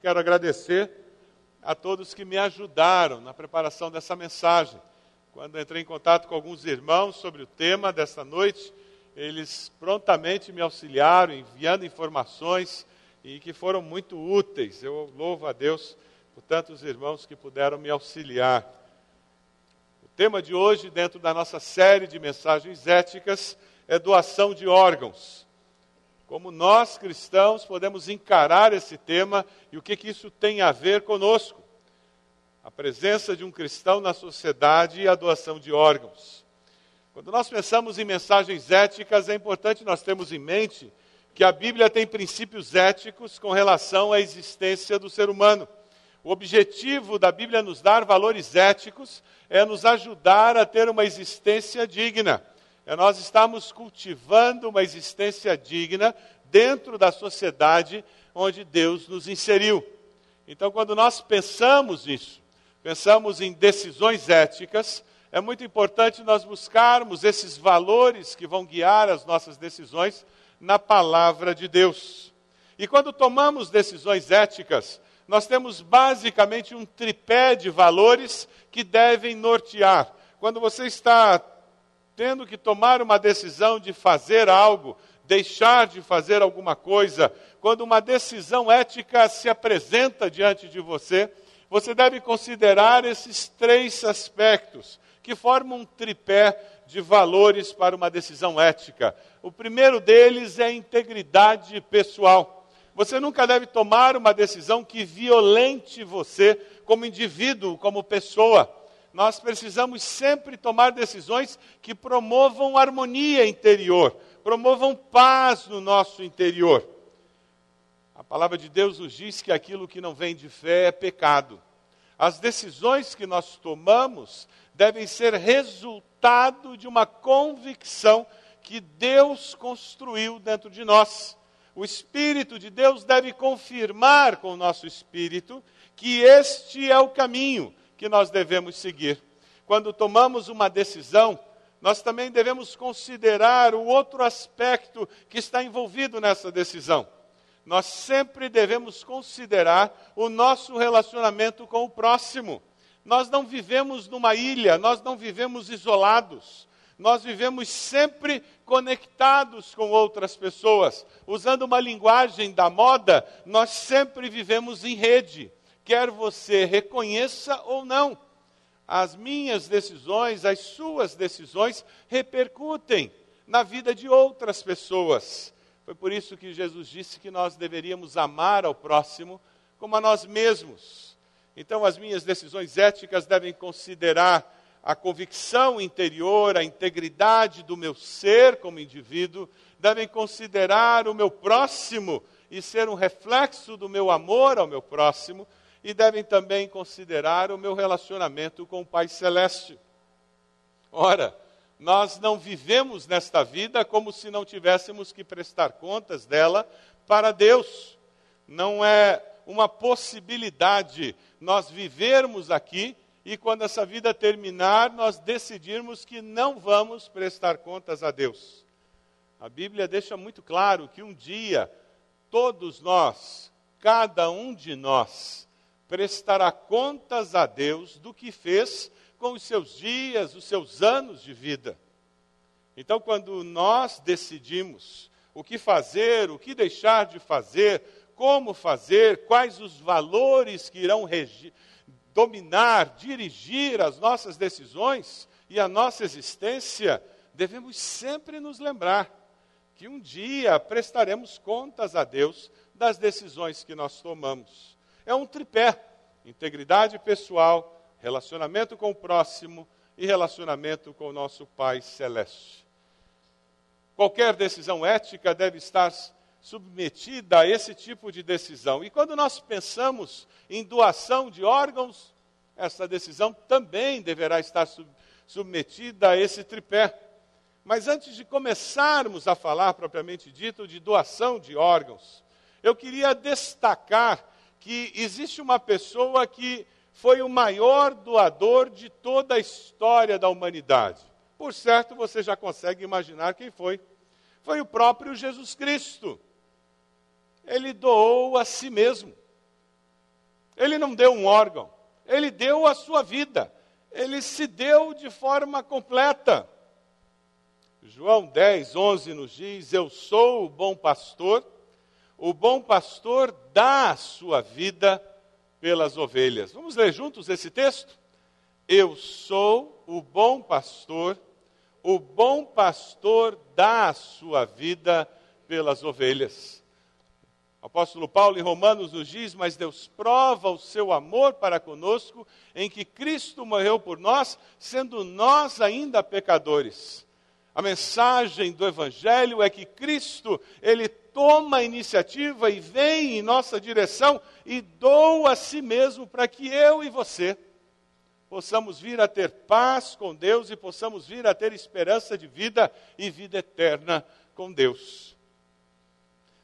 quero agradecer a todos que me ajudaram na preparação dessa mensagem. Quando entrei em contato com alguns irmãos sobre o tema dessa noite, eles prontamente me auxiliaram, enviando informações e que foram muito úteis. Eu louvo a Deus por tantos irmãos que puderam me auxiliar. O tema de hoje, dentro da nossa série de mensagens éticas, é doação de órgãos. Como nós cristãos podemos encarar esse tema e o que, que isso tem a ver conosco? A presença de um cristão na sociedade e a doação de órgãos. Quando nós pensamos em mensagens éticas, é importante nós termos em mente que a Bíblia tem princípios éticos com relação à existência do ser humano. O objetivo da Bíblia nos dar valores éticos é nos ajudar a ter uma existência digna. É nós estamos cultivando uma existência digna dentro da sociedade onde Deus nos inseriu. Então, quando nós pensamos isso, pensamos em decisões éticas, é muito importante nós buscarmos esses valores que vão guiar as nossas decisões na palavra de Deus. E quando tomamos decisões éticas, nós temos basicamente um tripé de valores que devem nortear. Quando você está tendo que tomar uma decisão de fazer algo, deixar de fazer alguma coisa, quando uma decisão ética se apresenta diante de você, você deve considerar esses três aspectos que formam um tripé de valores para uma decisão ética. O primeiro deles é a integridade pessoal. Você nunca deve tomar uma decisão que violente você como indivíduo, como pessoa. Nós precisamos sempre tomar decisões que promovam harmonia interior, promovam paz no nosso interior. A palavra de Deus nos diz que aquilo que não vem de fé é pecado. As decisões que nós tomamos devem ser resultado de uma convicção que Deus construiu dentro de nós. O Espírito de Deus deve confirmar com o nosso espírito que este é o caminho que nós devemos seguir. Quando tomamos uma decisão, nós também devemos considerar o outro aspecto que está envolvido nessa decisão. Nós sempre devemos considerar o nosso relacionamento com o próximo. Nós não vivemos numa ilha, nós não vivemos isolados. Nós vivemos sempre conectados com outras pessoas. Usando uma linguagem da moda, nós sempre vivemos em rede, quer você reconheça ou não as minhas decisões, as suas decisões repercutem na vida de outras pessoas. Foi por isso que Jesus disse que nós deveríamos amar ao próximo como a nós mesmos. Então, as minhas decisões éticas devem considerar a convicção interior, a integridade do meu ser como indivíduo, devem considerar o meu próximo e ser um reflexo do meu amor ao meu próximo, e devem também considerar o meu relacionamento com o Pai Celeste. Ora, nós não vivemos nesta vida como se não tivéssemos que prestar contas dela para Deus. Não é uma possibilidade nós vivermos aqui e quando essa vida terminar, nós decidirmos que não vamos prestar contas a Deus. A Bíblia deixa muito claro que um dia todos nós, cada um de nós, prestará contas a Deus do que fez com os seus dias, os seus anos de vida. Então, quando nós decidimos o que fazer, o que deixar de fazer, como fazer, quais os valores que irão dominar, dirigir as nossas decisões e a nossa existência, devemos sempre nos lembrar que um dia prestaremos contas a Deus das decisões que nós tomamos é um tripé: integridade pessoal, relacionamento com o próximo e relacionamento com o nosso Pai Celeste. Qualquer decisão ética deve estar submetida a esse tipo de decisão. E quando nós pensamos em doação de órgãos, essa decisão também deverá estar submetida a esse tripé. Mas antes de começarmos a falar propriamente dito de doação de órgãos, eu queria destacar que existe uma pessoa que foi o maior doador de toda a história da humanidade. Por certo, você já consegue imaginar quem foi. Foi o próprio Jesus Cristo. Ele doou a si mesmo. Ele não deu um órgão, ele deu a sua vida. Ele se deu de forma completa. João 10, 11 nos diz: Eu sou o bom pastor. O bom pastor dá a sua vida pelas ovelhas. Vamos ler juntos esse texto? Eu sou o bom pastor. O bom pastor dá a sua vida pelas ovelhas. O apóstolo Paulo em Romanos nos diz: Mas Deus prova o seu amor para conosco, em que Cristo morreu por nós, sendo nós ainda pecadores. A mensagem do Evangelho é que Cristo, ele toma a iniciativa e vem em nossa direção e doa a si mesmo para que eu e você possamos vir a ter paz com Deus e possamos vir a ter esperança de vida e vida eterna com Deus.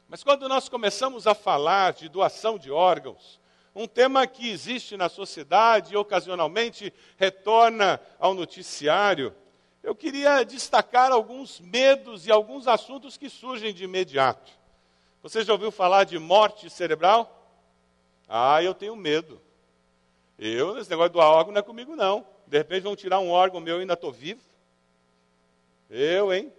Mas quando nós começamos a falar de doação de órgãos, um tema que existe na sociedade e ocasionalmente retorna ao noticiário, eu queria destacar alguns medos e alguns assuntos que surgem de imediato. Você já ouviu falar de morte cerebral? Ah, eu tenho medo. Eu, esse negócio doar órgão não é comigo, não. De repente vão tirar um órgão meu e ainda estou vivo. Eu, hein?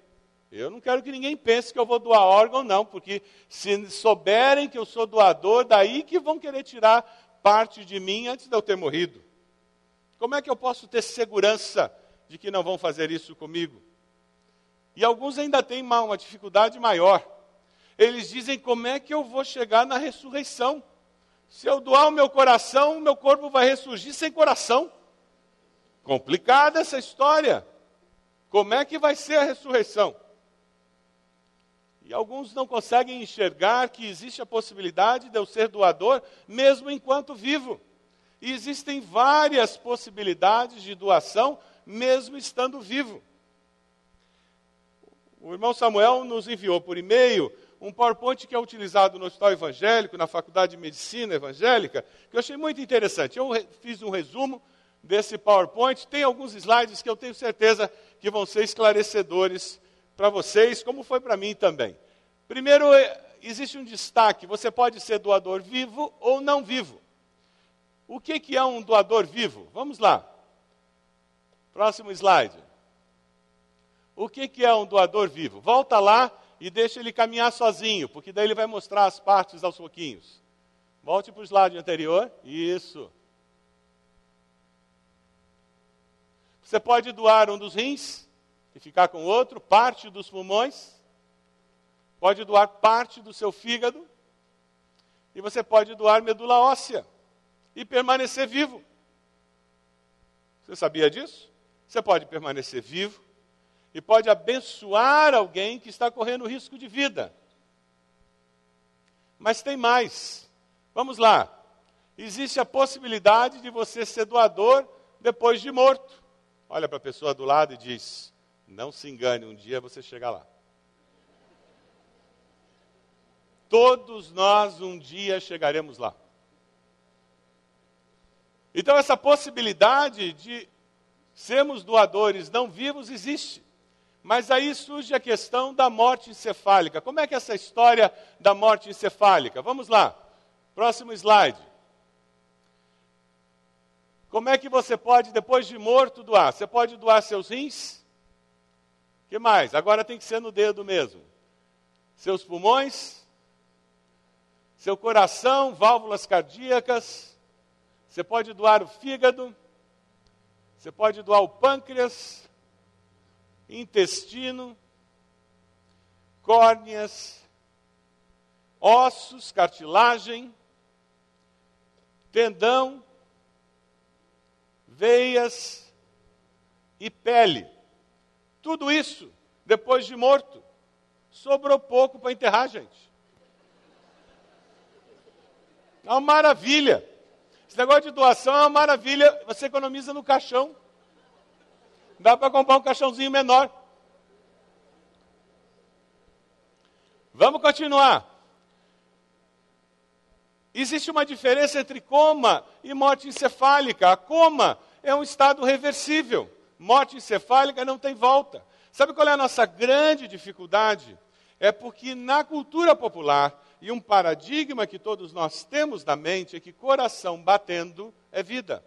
Eu não quero que ninguém pense que eu vou doar órgão, não, porque se souberem que eu sou doador, daí que vão querer tirar parte de mim antes de eu ter morrido. Como é que eu posso ter segurança de que não vão fazer isso comigo? E alguns ainda têm uma, uma dificuldade maior. Eles dizem: como é que eu vou chegar na ressurreição? Se eu doar o meu coração, o meu corpo vai ressurgir sem coração. Complicada essa história. Como é que vai ser a ressurreição? E alguns não conseguem enxergar que existe a possibilidade de eu ser doador mesmo enquanto vivo. E existem várias possibilidades de doação mesmo estando vivo. O irmão Samuel nos enviou por e-mail um PowerPoint que é utilizado no Hospital Evangélico, na Faculdade de Medicina Evangélica, que eu achei muito interessante. Eu fiz um resumo desse PowerPoint, tem alguns slides que eu tenho certeza que vão ser esclarecedores para vocês, como foi para mim também. Primeiro, é, existe um destaque: você pode ser doador vivo ou não vivo. O que, que é um doador vivo? Vamos lá. Próximo slide. O que, que é um doador vivo? Volta lá e deixa ele caminhar sozinho, porque daí ele vai mostrar as partes aos pouquinhos. Volte para o slide anterior. Isso. Você pode doar um dos rins e ficar com outro, parte dos pulmões. Pode doar parte do seu fígado. E você pode doar medula óssea e permanecer vivo. Você sabia disso? Você pode permanecer vivo e pode abençoar alguém que está correndo risco de vida. Mas tem mais. Vamos lá. Existe a possibilidade de você ser doador depois de morto. Olha para a pessoa do lado e diz: Não se engane, um dia você chega lá. Todos nós um dia chegaremos lá. Então, essa possibilidade de sermos doadores não vivos existe. Mas aí surge a questão da morte encefálica. Como é que é essa história da morte encefálica? Vamos lá. Próximo slide. Como é que você pode, depois de morto, doar? Você pode doar seus rins? que mais? Agora tem que ser no dedo mesmo. Seus pulmões, seu coração, válvulas cardíacas. Você pode doar o fígado. Você pode doar o pâncreas intestino, córneas, ossos, cartilagem, tendão, veias e pele. Tudo isso, depois de morto, sobrou pouco para enterrar, gente. É uma maravilha. Esse negócio de doação é uma maravilha. Você economiza no caixão. Dá para comprar um caixãozinho menor. Vamos continuar. Existe uma diferença entre coma e morte encefálica. A coma é um estado reversível. Morte encefálica não tem volta. Sabe qual é a nossa grande dificuldade? É porque na cultura popular e um paradigma que todos nós temos na mente é que coração batendo é vida.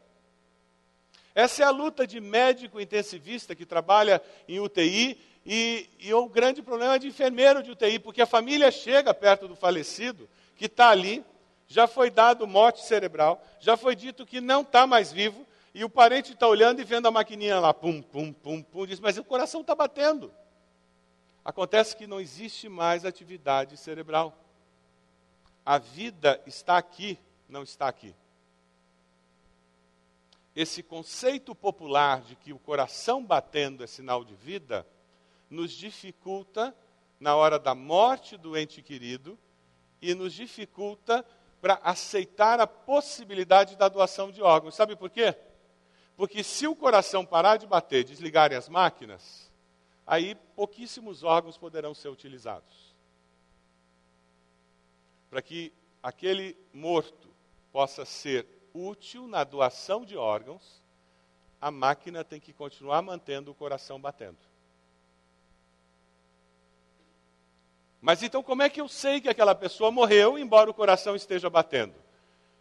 Essa é a luta de médico intensivista que trabalha em UTI e, e o grande problema é de enfermeiro de UTI, porque a família chega perto do falecido, que está ali, já foi dado morte cerebral, já foi dito que não está mais vivo, e o parente está olhando e vendo a maquininha lá, pum, pum, pum, pum, diz, mas o coração está batendo. Acontece que não existe mais atividade cerebral. A vida está aqui, não está aqui. Esse conceito popular de que o coração batendo é sinal de vida, nos dificulta na hora da morte do ente querido e nos dificulta para aceitar a possibilidade da doação de órgãos. Sabe por quê? Porque se o coração parar de bater, desligarem as máquinas, aí pouquíssimos órgãos poderão ser utilizados. Para que aquele morto possa ser útil na doação de órgãos, a máquina tem que continuar mantendo o coração batendo. Mas então, como é que eu sei que aquela pessoa morreu, embora o coração esteja batendo?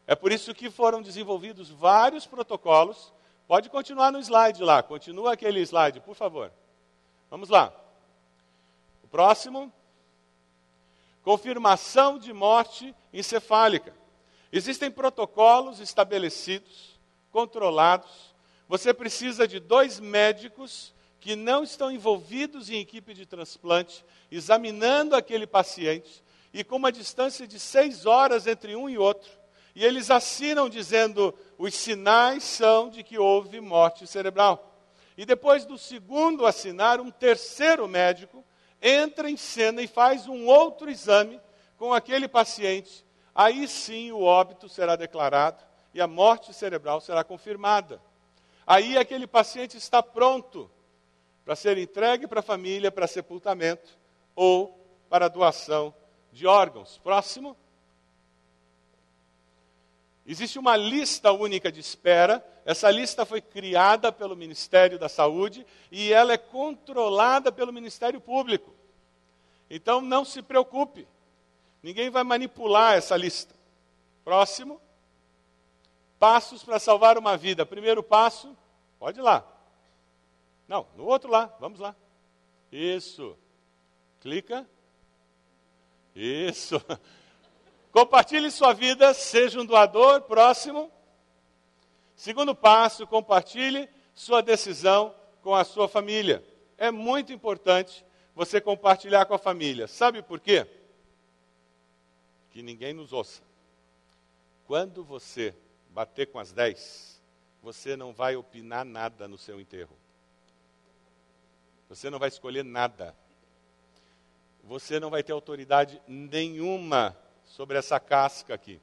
É por isso que foram desenvolvidos vários protocolos. Pode continuar no slide lá, continua aquele slide, por favor. Vamos lá. O próximo. Confirmação de morte encefálica. Existem protocolos estabelecidos, controlados. Você precisa de dois médicos que não estão envolvidos em equipe de transplante, examinando aquele paciente, e com uma distância de seis horas entre um e outro, e eles assinam dizendo: os sinais são de que houve morte cerebral. E depois do segundo assinar, um terceiro médico entra em cena e faz um outro exame com aquele paciente. Aí sim o óbito será declarado e a morte cerebral será confirmada. Aí aquele paciente está pronto para ser entregue para a família para sepultamento ou para doação de órgãos. Próximo. Existe uma lista única de espera. Essa lista foi criada pelo Ministério da Saúde e ela é controlada pelo Ministério Público. Então não se preocupe. Ninguém vai manipular essa lista. Próximo. Passos para salvar uma vida. Primeiro passo, pode ir lá. Não, no outro lá, vamos lá. Isso. Clica. Isso. Compartilhe sua vida, seja um doador próximo. Segundo passo, compartilhe sua decisão com a sua família. É muito importante você compartilhar com a família. Sabe por quê? Que ninguém nos ouça. Quando você bater com as 10, você não vai opinar nada no seu enterro. Você não vai escolher nada. Você não vai ter autoridade nenhuma sobre essa casca aqui.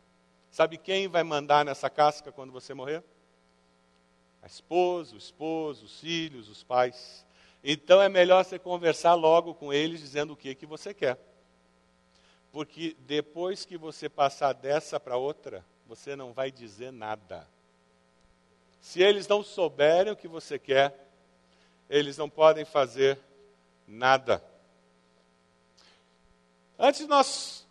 Sabe quem vai mandar nessa casca quando você morrer? A esposa, o esposo, os filhos, os pais. Então é melhor você conversar logo com eles dizendo o que, que você quer. Porque depois que você passar dessa para outra, você não vai dizer nada. Se eles não souberem o que você quer, eles não podem fazer nada. Antes de nós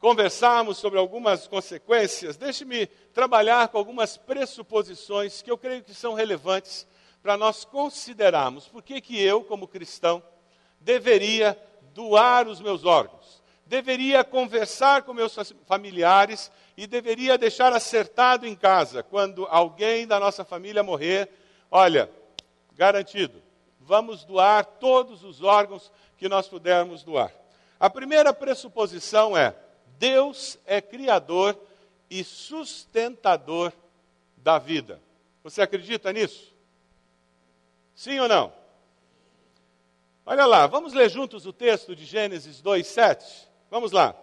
conversarmos sobre algumas consequências, deixe-me trabalhar com algumas pressuposições que eu creio que são relevantes para nós considerarmos por que, que eu, como cristão, deveria doar os meus órgãos, deveria conversar com meus familiares e deveria deixar acertado em casa quando alguém da nossa família morrer. Olha, garantido. Vamos doar todos os órgãos que nós pudermos doar. A primeira pressuposição é: Deus é criador e sustentador da vida. Você acredita nisso? Sim ou não? Olha lá, vamos ler juntos o texto de Gênesis 2:7. Vamos lá.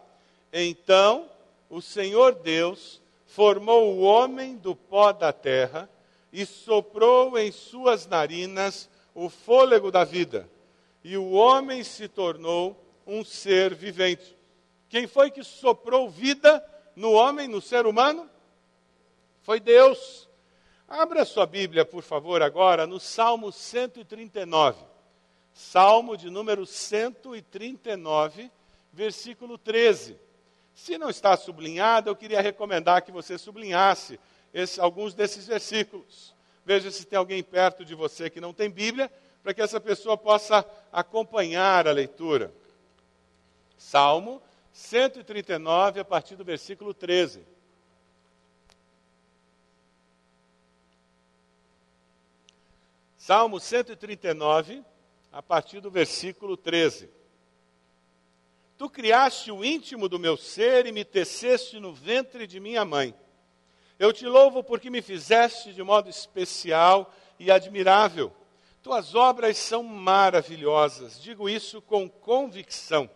Então, o Senhor Deus formou o homem do pó da terra e soprou em suas narinas o fôlego da vida, e o homem se tornou um ser vivente. Quem foi que soprou vida no homem, no ser humano? Foi Deus. Abra sua Bíblia, por favor, agora no Salmo 139. Salmo de número 139, versículo 13. Se não está sublinhado, eu queria recomendar que você sublinhasse esse, alguns desses versículos. Veja se tem alguém perto de você que não tem Bíblia, para que essa pessoa possa acompanhar a leitura. Salmo 139, a partir do versículo 13. Salmo 139, a partir do versículo 13. Tu criaste o íntimo do meu ser e me teceste no ventre de minha mãe. Eu te louvo porque me fizeste de modo especial e admirável. Tuas obras são maravilhosas, digo isso com convicção.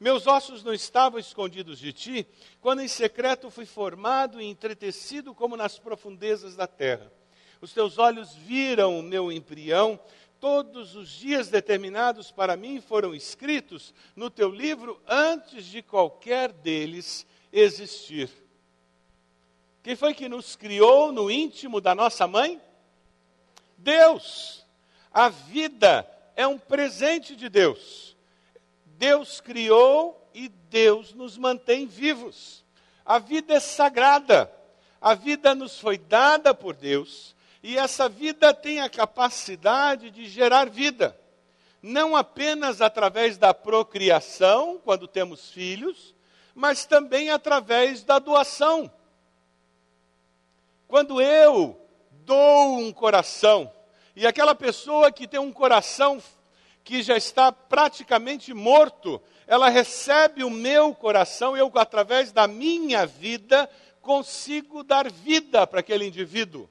Meus ossos não estavam escondidos de ti, quando em secreto fui formado e entretecido como nas profundezas da terra. Os teus olhos viram o meu embrião, todos os dias determinados para mim foram escritos no teu livro antes de qualquer deles existir. Quem foi que nos criou no íntimo da nossa mãe? Deus. A vida é um presente de Deus. Deus criou e Deus nos mantém vivos. A vida é sagrada. A vida nos foi dada por Deus e essa vida tem a capacidade de gerar vida. Não apenas através da procriação, quando temos filhos, mas também através da doação. Quando eu dou um coração, e aquela pessoa que tem um coração que já está praticamente morto, ela recebe o meu coração, eu, através da minha vida, consigo dar vida para aquele indivíduo.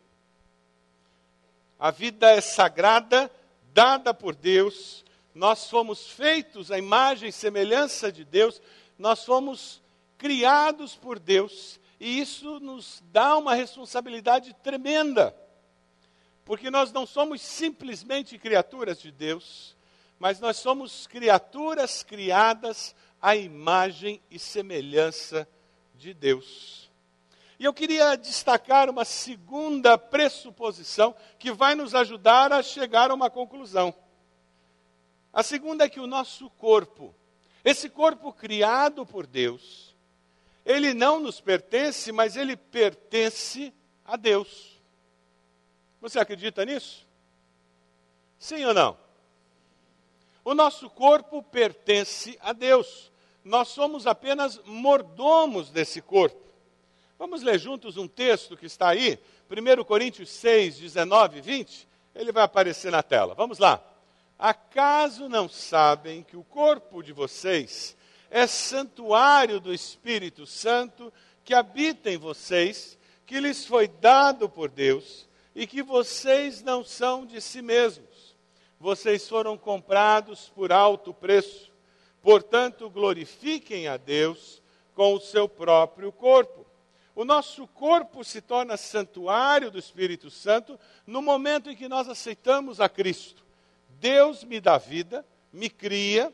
A vida é sagrada, dada por Deus, nós fomos feitos à imagem e semelhança de Deus, nós fomos criados por Deus e isso nos dá uma responsabilidade tremenda. Porque nós não somos simplesmente criaturas de Deus, mas nós somos criaturas criadas à imagem e semelhança de Deus. E eu queria destacar uma segunda pressuposição que vai nos ajudar a chegar a uma conclusão. A segunda é que o nosso corpo, esse corpo criado por Deus, ele não nos pertence, mas ele pertence a Deus. Você acredita nisso? Sim ou não? O nosso corpo pertence a Deus. Nós somos apenas mordomos desse corpo. Vamos ler juntos um texto que está aí, 1 Coríntios 6, 19 e 20. Ele vai aparecer na tela. Vamos lá. Acaso não sabem que o corpo de vocês é santuário do Espírito Santo que habita em vocês, que lhes foi dado por Deus e que vocês não são de si mesmos. Vocês foram comprados por alto preço. Portanto, glorifiquem a Deus com o seu próprio corpo. O nosso corpo se torna santuário do Espírito Santo no momento em que nós aceitamos a Cristo. Deus me dá vida, me cria,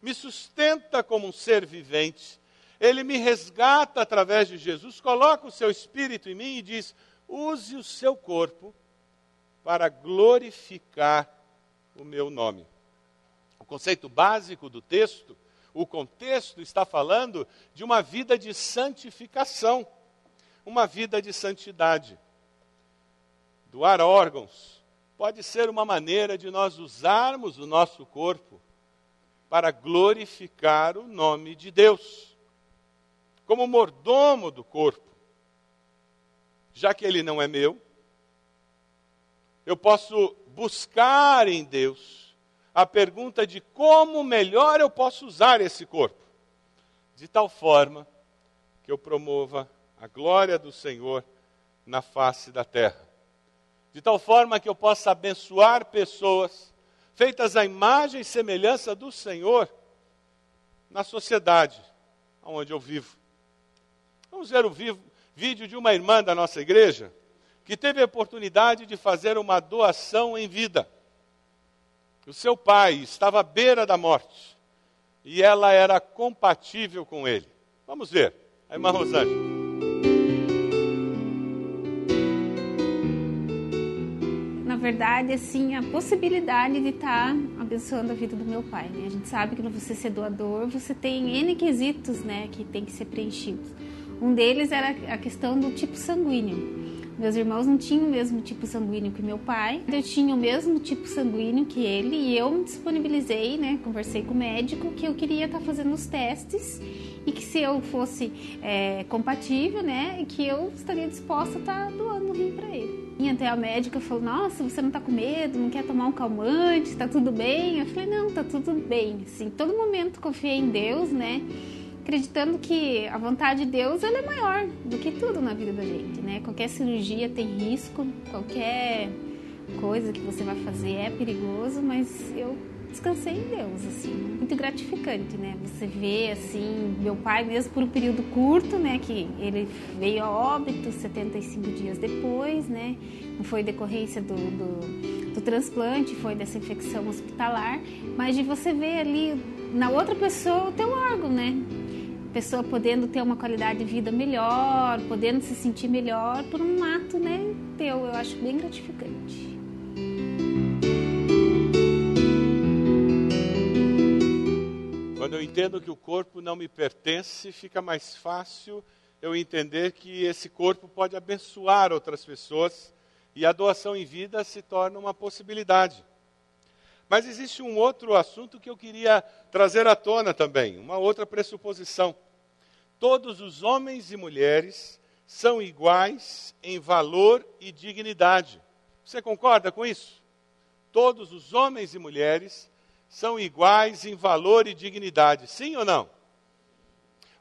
me sustenta como um ser vivente, ele me resgata através de Jesus, coloca o seu espírito em mim e diz: use o seu corpo para glorificar o meu nome. O conceito básico do texto, o contexto está falando de uma vida de santificação, uma vida de santidade. Doar órgãos pode ser uma maneira de nós usarmos o nosso corpo para glorificar o nome de Deus. Como mordomo do corpo, já que ele não é meu, eu posso buscar em Deus a pergunta de como melhor eu posso usar esse corpo, de tal forma que eu promova a glória do Senhor na face da terra, de tal forma que eu possa abençoar pessoas feitas à imagem e semelhança do Senhor na sociedade onde eu vivo. Vamos ver o vivo, vídeo de uma irmã da nossa igreja que teve a oportunidade de fazer uma doação em vida. O seu pai estava à beira da morte e ela era compatível com ele. Vamos ver. A irmã Rosângela. Verdade, assim, a possibilidade de estar tá abençoando a vida do meu pai. Né? A gente sabe que no você ser doador, você tem N quesitos, né, que tem que ser preenchidos. Um deles era a questão do tipo sanguíneo. Meus irmãos não tinham o mesmo tipo sanguíneo que meu pai. Eu tinha o mesmo tipo sanguíneo que ele e eu me disponibilizei, né? Conversei com o médico que eu queria estar tá fazendo os testes e que se eu fosse é, compatível, né? Que eu estaria disposta a estar tá doando o rim para ele. Até a médica falou: Nossa, você não tá com medo? Não quer tomar um calmante? Tá tudo bem? Eu falei: Não, tá tudo bem. Assim, todo momento confiei em Deus, né? acreditando que a vontade de Deus ela é maior do que tudo na vida da gente, né? Qualquer cirurgia tem risco, qualquer coisa que você vai fazer é perigoso, mas eu descansei em Deus, assim, muito gratificante, né? Você vê, assim, meu pai mesmo por um período curto, né, que ele veio a óbito 75 dias depois, né? Não foi decorrência do, do, do transplante, foi dessa infecção hospitalar, mas de você ver ali na outra pessoa o teu órgão, né? pessoa podendo ter uma qualidade de vida melhor, podendo se sentir melhor por um ato né, teu. Eu acho bem gratificante. Quando eu entendo que o corpo não me pertence, fica mais fácil eu entender que esse corpo pode abençoar outras pessoas e a doação em vida se torna uma possibilidade. Mas existe um outro assunto que eu queria trazer à tona também, uma outra pressuposição. Todos os homens e mulheres são iguais em valor e dignidade. Você concorda com isso? Todos os homens e mulheres são iguais em valor e dignidade, sim ou não?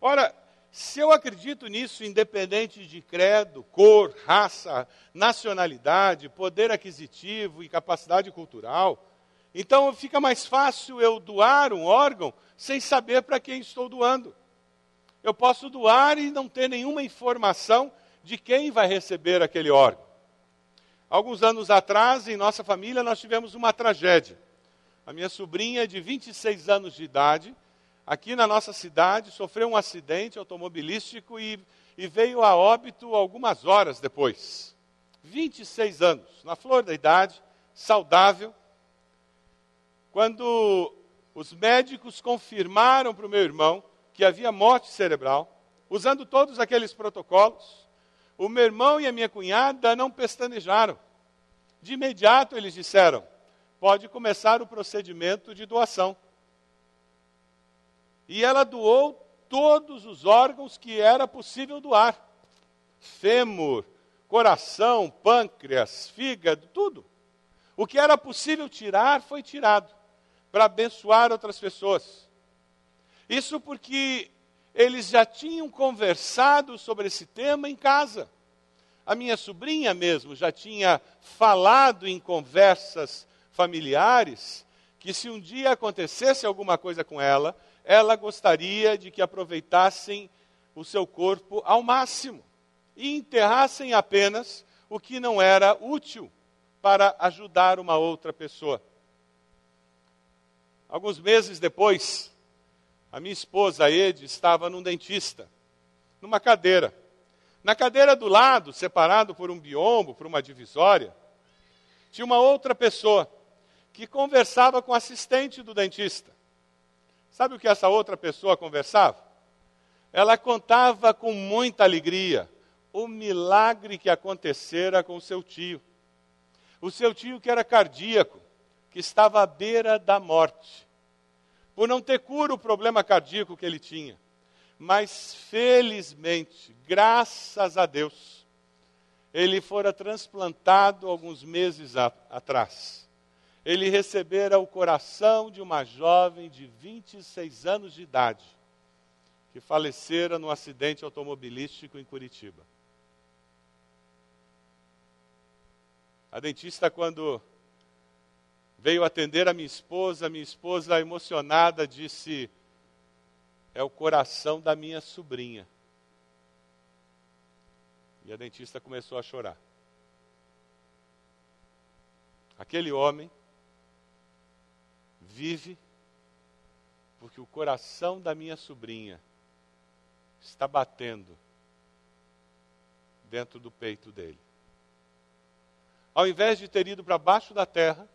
Ora, se eu acredito nisso, independente de credo, cor, raça, nacionalidade, poder aquisitivo e capacidade cultural, então fica mais fácil eu doar um órgão sem saber para quem estou doando. Eu posso doar e não ter nenhuma informação de quem vai receber aquele órgão. Alguns anos atrás, em nossa família, nós tivemos uma tragédia. A minha sobrinha, de 26 anos de idade, aqui na nossa cidade, sofreu um acidente automobilístico e, e veio a óbito algumas horas depois. 26 anos, na flor da idade, saudável, quando os médicos confirmaram para o meu irmão que havia morte cerebral, usando todos aqueles protocolos, o meu irmão e a minha cunhada não pestanejaram. De imediato eles disseram: pode começar o procedimento de doação. E ela doou todos os órgãos que era possível doar: fêmur, coração, pâncreas, fígado, tudo. O que era possível tirar foi tirado para abençoar outras pessoas. Isso porque eles já tinham conversado sobre esse tema em casa. A minha sobrinha mesmo já tinha falado em conversas familiares que se um dia acontecesse alguma coisa com ela, ela gostaria de que aproveitassem o seu corpo ao máximo e enterrassem apenas o que não era útil para ajudar uma outra pessoa. Alguns meses depois, a minha esposa, Ed, estava num dentista, numa cadeira. Na cadeira do lado, separado por um biombo, por uma divisória, tinha uma outra pessoa que conversava com o assistente do dentista. Sabe o que essa outra pessoa conversava? Ela contava com muita alegria o milagre que acontecera com o seu tio. O seu tio que era cardíaco, que estava à beira da morte, por não ter cura o problema cardíaco que ele tinha. Mas felizmente, graças a Deus, ele fora transplantado alguns meses a, atrás. Ele recebera o coração de uma jovem de 26 anos de idade, que falecera num acidente automobilístico em Curitiba. A dentista, quando veio atender a minha esposa, minha esposa emocionada disse: É o coração da minha sobrinha. E a dentista começou a chorar. Aquele homem vive porque o coração da minha sobrinha está batendo dentro do peito dele. ao invés de ter ido para baixo da terra,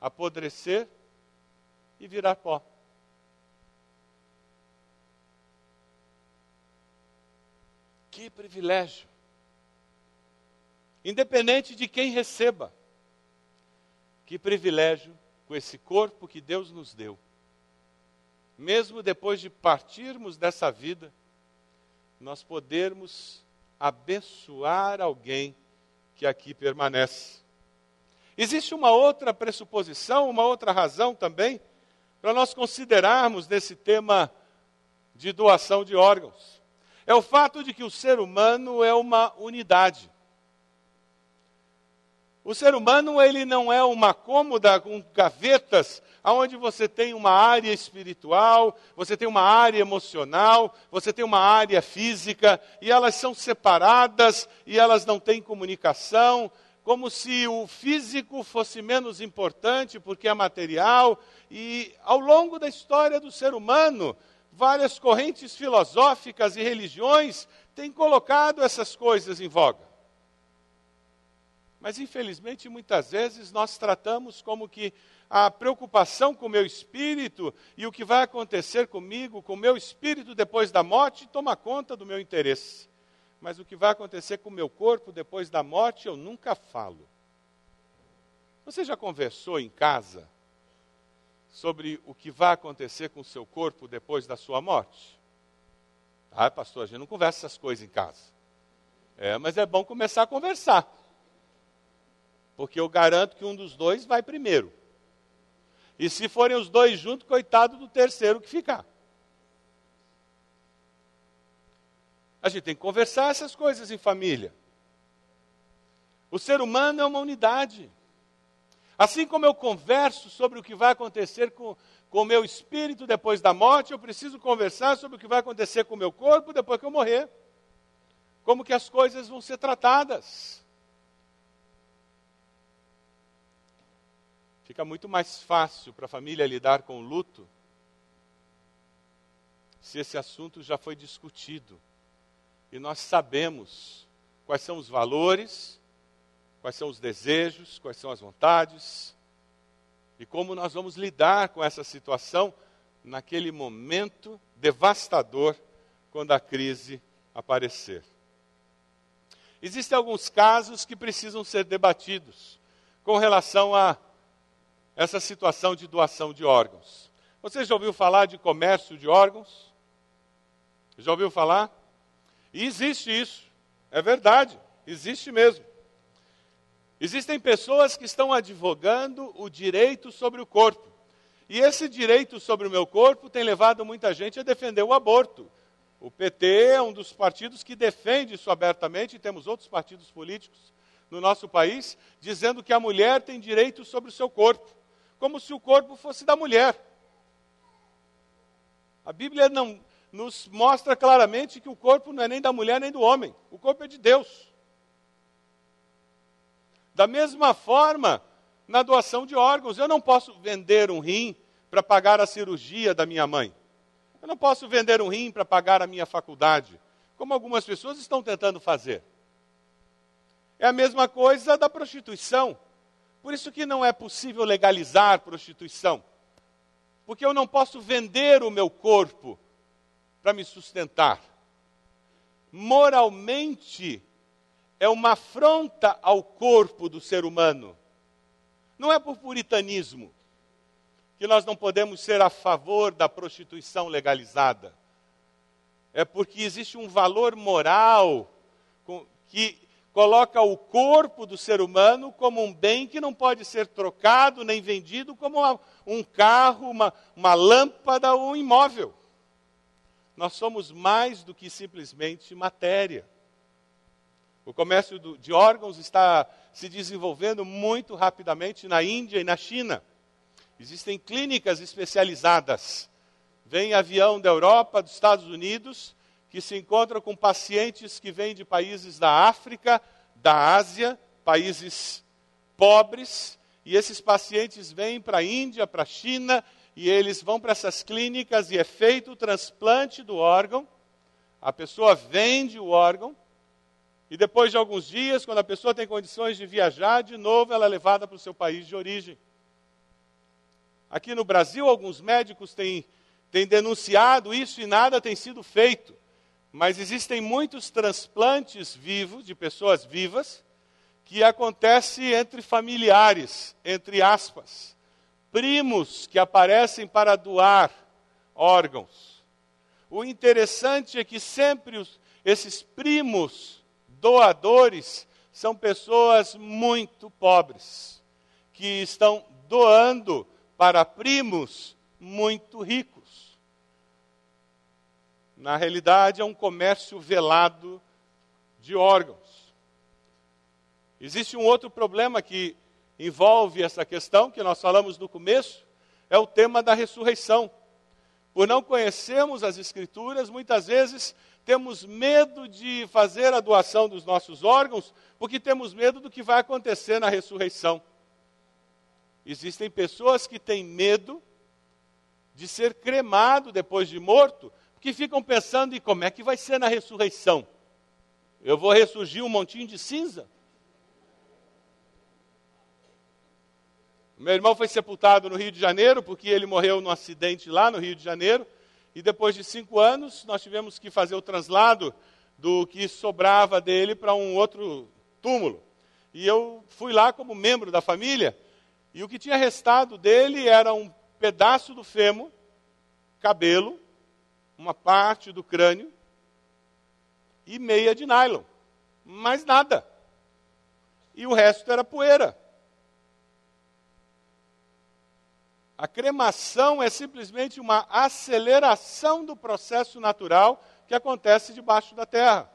apodrecer e virar pó. Que privilégio! Independente de quem receba, que privilégio com esse corpo que Deus nos deu. Mesmo depois de partirmos dessa vida, nós podermos abençoar alguém que aqui permanece. Existe uma outra pressuposição, uma outra razão também, para nós considerarmos nesse tema de doação de órgãos. É o fato de que o ser humano é uma unidade. O ser humano ele não é uma cômoda com gavetas, onde você tem uma área espiritual, você tem uma área emocional, você tem uma área física, e elas são separadas e elas não têm comunicação, como se o físico fosse menos importante porque é material. E ao longo da história do ser humano, várias correntes filosóficas e religiões têm colocado essas coisas em voga. Mas, infelizmente, muitas vezes nós tratamos como que a preocupação com o meu espírito e o que vai acontecer comigo, com o meu espírito depois da morte, toma conta do meu interesse. Mas o que vai acontecer com o meu corpo depois da morte, eu nunca falo. Você já conversou em casa sobre o que vai acontecer com o seu corpo depois da sua morte? Ah, pastor, a gente não conversa essas coisas em casa. É, mas é bom começar a conversar. Porque eu garanto que um dos dois vai primeiro. E se forem os dois juntos, coitado do terceiro que ficar. A gente tem que conversar essas coisas em família. O ser humano é uma unidade. Assim como eu converso sobre o que vai acontecer com, o meu espírito depois da morte, eu preciso conversar sobre o que vai acontecer com o meu corpo depois que eu morrer. Como que as coisas vão ser tratadas. Fica muito mais fácil para a família lidar com o luto se esse assunto já foi discutido e nós sabemos quais são os valores, quais são os desejos, quais são as vontades e como nós vamos lidar com essa situação naquele momento devastador quando a crise aparecer. Existem alguns casos que precisam ser debatidos com relação a essa situação de doação de órgãos. Você já ouviu falar de comércio de órgãos? Já ouviu falar? E existe isso, é verdade, existe mesmo. Existem pessoas que estão advogando o direito sobre o corpo. E esse direito sobre o meu corpo tem levado muita gente a defender o aborto. O PT é um dos partidos que defende isso abertamente, e temos outros partidos políticos no nosso país dizendo que a mulher tem direito sobre o seu corpo como se o corpo fosse da mulher. A Bíblia não nos mostra claramente que o corpo não é nem da mulher nem do homem, o corpo é de Deus. Da mesma forma, na doação de órgãos, eu não posso vender um rim para pagar a cirurgia da minha mãe. Eu não posso vender um rim para pagar a minha faculdade, como algumas pessoas estão tentando fazer. É a mesma coisa da prostituição. Por isso que não é possível legalizar prostituição. Porque eu não posso vender o meu corpo para me sustentar. Moralmente, é uma afronta ao corpo do ser humano. Não é por puritanismo que nós não podemos ser a favor da prostituição legalizada. É porque existe um valor moral que coloca o corpo do ser humano como um bem que não pode ser trocado nem vendido como uma, um carro, uma, uma lâmpada ou um imóvel. Nós somos mais do que simplesmente matéria. O comércio do, de órgãos está se desenvolvendo muito rapidamente na Índia e na China. Existem clínicas especializadas. Vem avião da Europa, dos Estados Unidos, que se encontra com pacientes que vêm de países da África, da Ásia, países pobres, e esses pacientes vêm para a Índia, para a China, e eles vão para essas clínicas e é feito o transplante do órgão. A pessoa vende o órgão E depois de alguns dias, quando a pessoa tem condições de viajar, de novo ela é levada para o seu país de origem. Aqui no Brasil, alguns médicos têm, têm denunciado isso e nada tem sido feito. Mas existem muitos transplantes vivos, de pessoas vivas, que acontece entre familiares, entre aspas, primos que aparecem para doar órgãos. O interessante é que sempre os, esses primos doadores são pessoas muito pobres, que estão doando para primos muito ricos. Na realidade, é um comércio velado de órgãos. Existe um outro problema que envolve essa questão, que nós falamos no começo, é o tema da ressurreição. Por não conhecermos as Escrituras, muitas vezes temos medo de fazer a doação dos nossos órgãos, porque temos medo do que vai acontecer na ressurreição. Existem pessoas que têm medo de ser cremado depois de morto, porque ficam pensando em como é que vai ser na ressurreição. Eu vou ressurgir um montinho de cinza? Meu irmão foi sepultado no Rio de Janeiro, porque ele morreu num acidente lá no Rio de Janeiro. E depois de cinco anos, nós tivemos que fazer o translado do que sobrava dele para um outro túmulo. E eu fui lá como membro da família e o que tinha restado dele era um pedaço do fêmur, cabelo, uma parte do crânio e meia de nylon. Mais nada. E o resto era poeira. A cremação é simplesmente uma aceleração do processo natural que acontece debaixo da terra.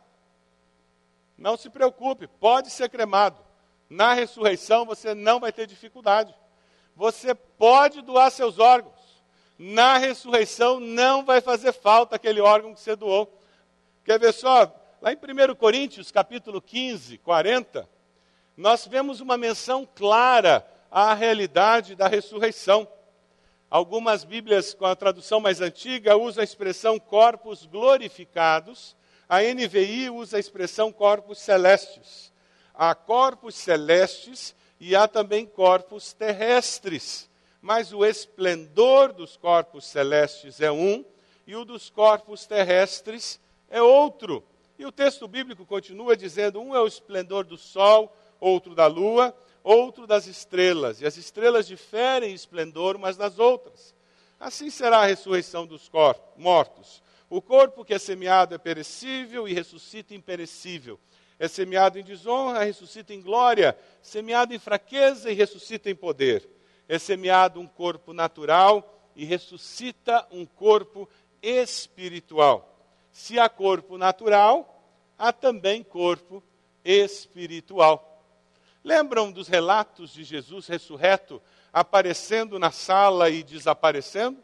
Não se preocupe, pode ser cremado. Na ressurreição você não vai ter dificuldade. Você pode doar seus órgãos. Na ressurreição não vai fazer falta aquele órgão que você doou. Quer ver só? Lá em 1 Coríntios, capítulo 15, 40, nós vemos uma menção clara à realidade da ressurreição. Algumas Bíblias, com a tradução mais antiga, usam a expressão corpos glorificados, a NVI usa a expressão corpos celestes há corpos celestes e há também corpos terrestres. Mas o esplendor dos corpos celestes é um e o dos corpos terrestres é outro. E o texto bíblico continua dizendo: um é o esplendor do sol, outro da lua, outro das estrelas. E as estrelas diferem em esplendor umas das outras. Assim será a ressurreição dos mortos. O corpo que é semeado é perecível e ressuscita imperecível. É semeado em desonra, ressuscita em glória. Semeado em fraqueza e ressuscita em poder. É semeado um corpo natural e ressuscita um corpo espiritual. Se há corpo natural, há também corpo espiritual. Lembram dos relatos de Jesus ressurreto aparecendo na sala e desaparecendo?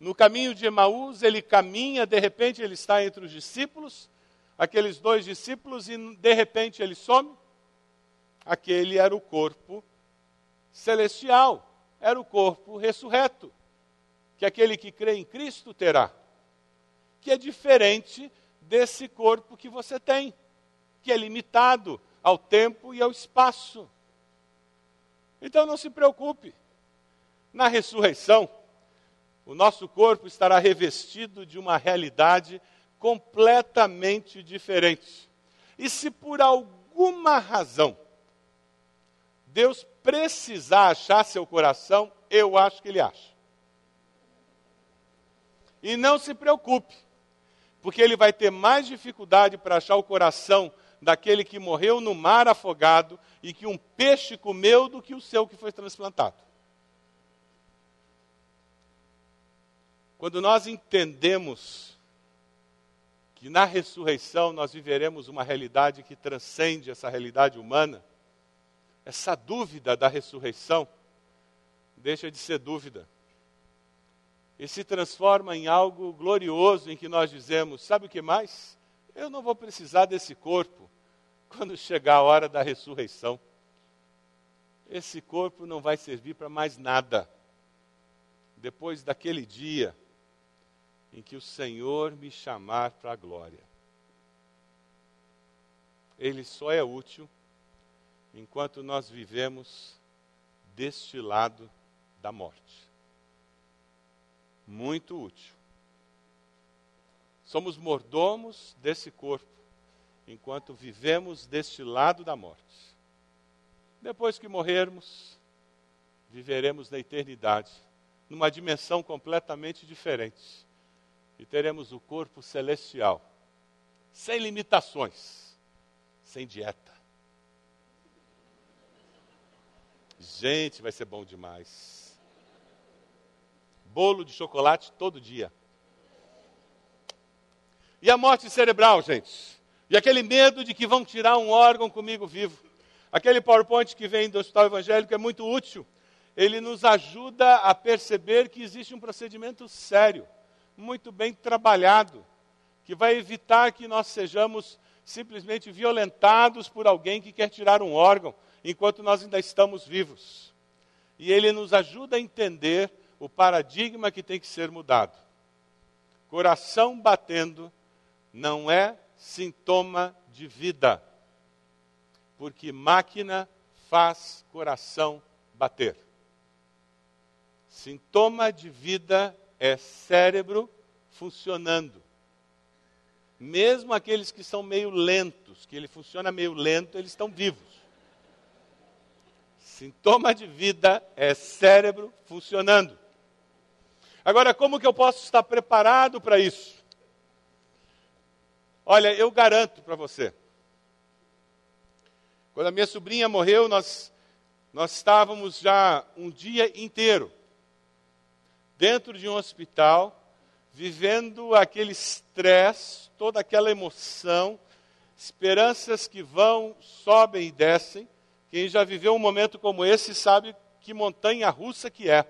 No caminho de Emaús, ele caminha, de repente ele está entre os discípulos, aqueles dois discípulos e de repente ele some. Aquele era o corpo celestial, era o corpo ressurreto, que aquele que crê em Cristo terá, que é diferente desse corpo que você tem, que é limitado ao tempo e ao espaço. Então não se preocupe, na ressurreição, o nosso corpo estará revestido de uma realidade completamente diferente. E se por alguma razão Deus precisar achar seu coração, eu acho que Ele acha. E não se preocupe, porque Ele vai ter mais dificuldade para achar o coração daquele que morreu no mar afogado e que um peixe comeu do que o seu que foi transplantado. Quando nós entendemos que na ressurreição nós viveremos uma realidade que transcende essa realidade humana, essa dúvida da ressurreição deixa de ser dúvida e se transforma em algo glorioso em que nós dizemos: sabe o que mais? Eu não vou precisar desse corpo quando chegar a hora da ressurreição. Esse corpo não vai servir para mais nada. Depois daquele dia, em que o Senhor me chamar para a glória. ele só é útil enquanto nós vivemos deste lado da morte. Muito útil. Somos mordomos desse corpo enquanto vivemos deste lado da morte. Depois que morrermos, viveremos na eternidade, numa dimensão completamente diferente. E teremos o corpo celestial, sem limitações, sem dieta. Gente, vai ser bom demais. Bolo de chocolate todo dia. E a morte cerebral, gente? E aquele medo de que vão tirar um órgão comigo vivo. Aquele PowerPoint que vem do Hospital Evangélico é muito útil. Ele nos ajuda a perceber que existe um procedimento sério, muito bem trabalhado, que vai evitar que nós sejamos simplesmente violentados por alguém que quer tirar um órgão enquanto nós ainda estamos vivos. E ele nos ajuda a entender o paradigma que tem que ser mudado. Coração batendo não é sintoma de vida, porque máquina faz coração bater. Sintoma de vida é cérebro funcionando. Mesmo aqueles que são meio lentos, que ele funciona meio lento, eles estão vivos. Sintoma de vida é cérebro funcionando. Agora, como que eu posso estar preparado para isso? Olha, eu garanto para você. Quando a minha sobrinha morreu, nós, nós estávamos já um dia inteiro dentro de um hospital, vivendo aquele estresse, toda aquela emoção, esperanças que vão, sobem e descem. Quem já viveu um momento como esse sabe que montanha russa que é.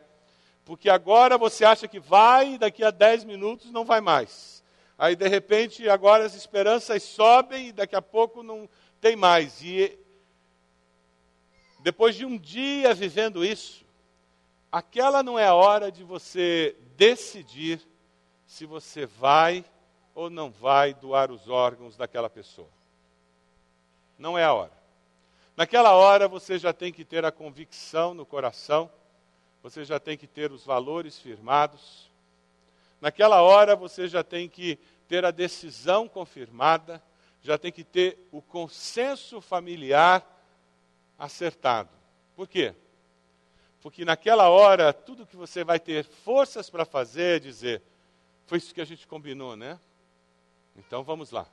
Porque agora você acha que vai, e daqui a 10 minutos não vai mais. Aí, de repente, agora as esperanças sobem e daqui a pouco não tem mais. E depois de um dia vivendo isso, aquela não é a hora de você decidir se você vai ou não vai doar os órgãos daquela pessoa. Não é a hora. Naquela hora você já tem que ter a convicção no coração, você já tem que ter os valores firmados, Naquela hora você já tem que ter a decisão confirmada, já tem que ter o consenso familiar acertado. Por quê? Porque naquela hora, tudo que você vai ter forças para fazer é dizer: foi isso que a gente combinou, né? Então vamos lá.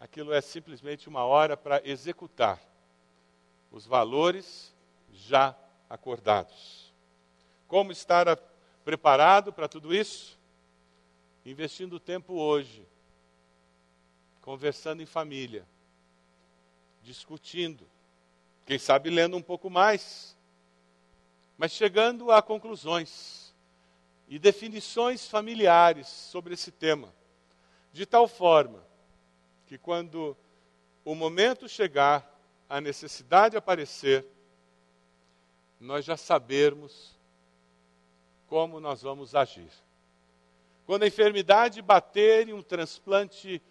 Aquilo é simplesmente uma hora para executar os valores já acordados. Como estar preparado para tudo isso? Investindo tempo hoje, conversando em família, discutindo, quem sabe lendo um pouco mais, mas chegando a conclusões e definições familiares sobre esse tema, de tal forma que quando o momento chegar, a necessidade aparecer, nós já sabermos como nós vamos agir. Quando a enfermidade bater e um transplante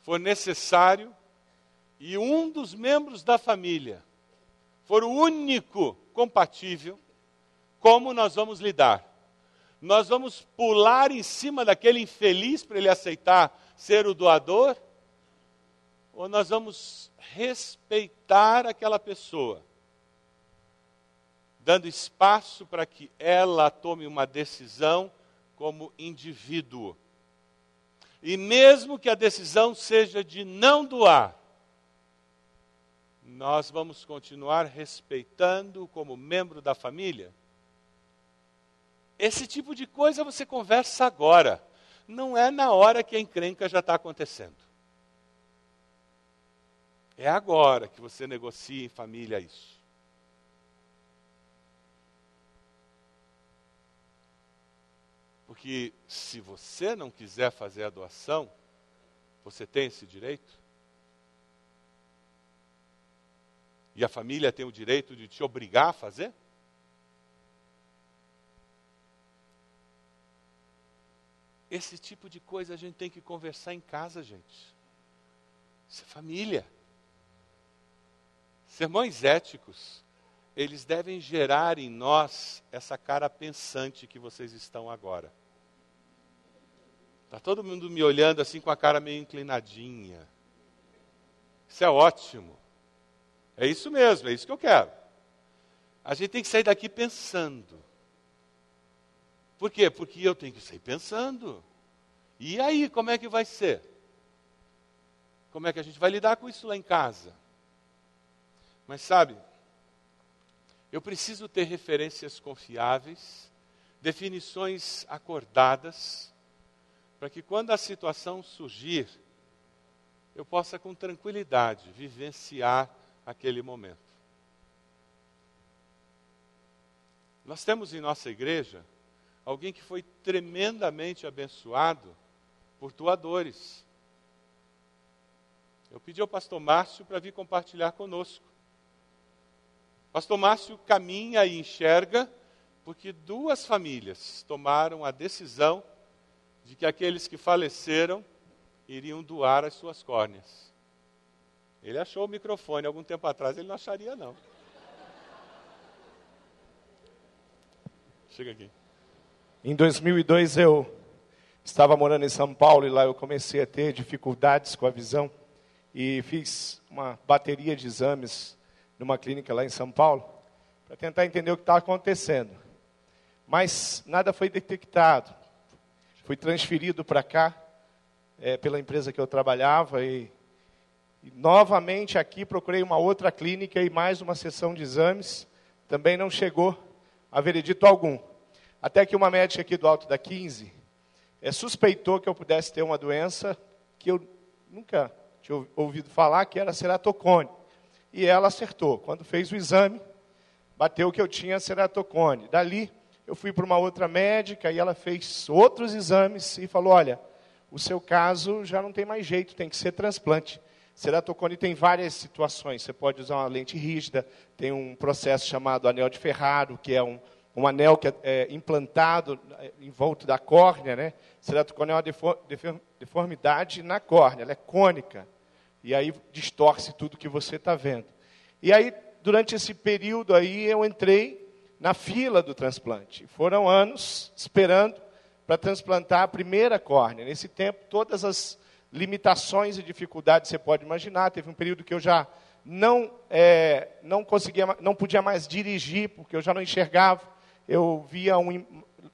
for necessário, e um dos membros da família for o único compatível, como nós vamos lidar? Nós vamos pular em cima daquele infeliz para ele aceitar ser o doador? Ou nós vamos respeitar aquela pessoa dando espaço para que ela tome uma decisão como indivíduo. E mesmo que a decisão seja de não doar, nós vamos continuar respeitando como membro da família? Esse tipo de coisa você conversa agora, não é na hora que a encrenca já está acontecendo. É agora que você negocia em família isso. Porque se você não quiser fazer a doação, você tem esse direito? E a família tem o direito de te obrigar a fazer? Esse tipo de coisa a gente tem que conversar em casa, gente. Isso é família. Sermões éticos, eles devem gerar em nós essa cara pensante que vocês estão agora. Está todo mundo me olhando assim com a cara meio inclinadinha. Isso é ótimo. É isso mesmo, é isso que eu quero. A gente tem que sair daqui pensando. Por quê? Porque eu tenho que sair pensando. E aí, como é que vai ser? Como é que a gente vai lidar com isso lá em casa? Mas sabe, eu preciso ter referências confiáveis, definições acordadas, para que quando a situação surgir, eu possa com tranquilidade vivenciar aquele momento. Nós temos em nossa igreja alguém que foi tremendamente abençoado por doadores. Eu pedi ao pastor Márcio para vir compartilhar conosco. Pastor Márcio caminha e enxerga porque duas famílias tomaram a decisão de que aqueles que faleceram iriam doar as suas córneas. Ele achou o microfone algum tempo atrás, ele não acharia não. Chega aqui. Em 2002 eu estava morando em São Paulo e lá eu comecei a ter dificuldades com a visão e fiz uma bateria de exames numa clínica lá em São Paulo para tentar entender o que estava acontecendo. Mas nada foi detectado. Fui transferido para cá é, pela empresa que eu trabalhava e, e novamente aqui procurei uma outra clínica e mais uma sessão de exames. Também não chegou a veredito algum. Até que uma médica aqui do Alto da 15 é, suspeitou que eu pudesse ter uma doença que eu nunca tinha ouvido falar, que era ceratocone. E ela acertou. Quando fez o exame, bateu que eu tinha ceratocone. Dali, eu fui para uma outra médica e ela fez outros exames e falou: olha, o seu caso já não tem mais jeito, tem que ser transplante. Ceratocone tem várias situações. Você pode usar uma lente rígida, tem um processo chamado anel de Ferraro, que é um, um anel que é, é implantado é, em volta da córnea. Né? Ceratocone é uma deformidade na córnea, ela é cônica. E aí distorce tudo que você está vendo. E aí, durante esse período aí, eu entrei na fila do transplante. Foram anos esperando para transplantar a primeira córnea. Nesse tempo, todas as limitações e dificuldades você pode imaginar. Teve um período que eu já não, é, não conseguia, não podia mais dirigir, porque eu já não enxergava. Eu via, um,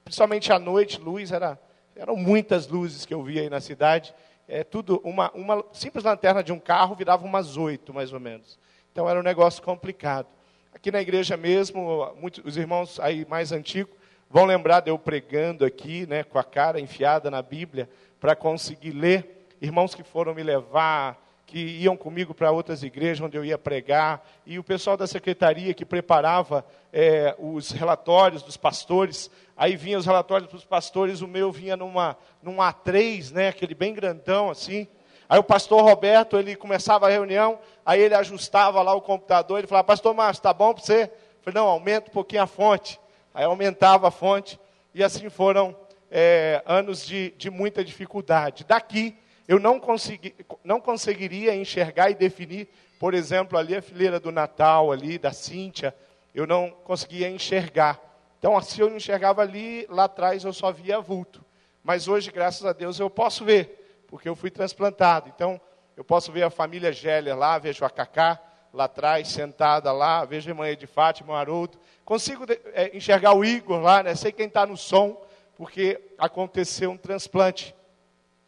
principalmente à noite, luz, era, eram muitas luzes que eu via aí na cidade. É, tudo, uma, uma simples lanterna de um carro virava umas oito, mais ou menos. Então era um negócio complicado. Aqui na igreja mesmo, muitos, os irmãos aí mais antigos vão lembrar de eu pregando aqui, né, com a cara enfiada na Bíblia, para conseguir ler. Irmãos que foram me levar, que iam comigo para outras igrejas onde eu ia pregar, e o pessoal da secretaria que preparava é, os relatórios dos pastores, aí vinha os relatórios dos pastores, o meu vinha numa, num A3, né, aquele bem grandão assim, Aí o pastor Roberto, ele começava a reunião, aí ele ajustava lá o computador, ele falava, pastor Márcio, está bom para você? Eu falei, não, aumenta um pouquinho a fonte. Aí aumentava a fonte, e assim foram é, anos de, de muita dificuldade. Daqui, eu não, consegui, não conseguiria enxergar e definir, por exemplo, ali a fileira do Natal, ali, da Cíntia, eu não conseguia enxergar. Então, se eu enxergava ali, lá atrás eu só via vulto. Mas hoje, graças a Deus, eu posso ver porque eu fui transplantado. Então, eu posso ver a família Gélia lá, vejo a Cacá lá atrás, sentada lá, vejo a irmã de Fátima, o Haroldo. Consigo é, enxergar o Igor lá, né? sei quem está no som, porque aconteceu um transplante.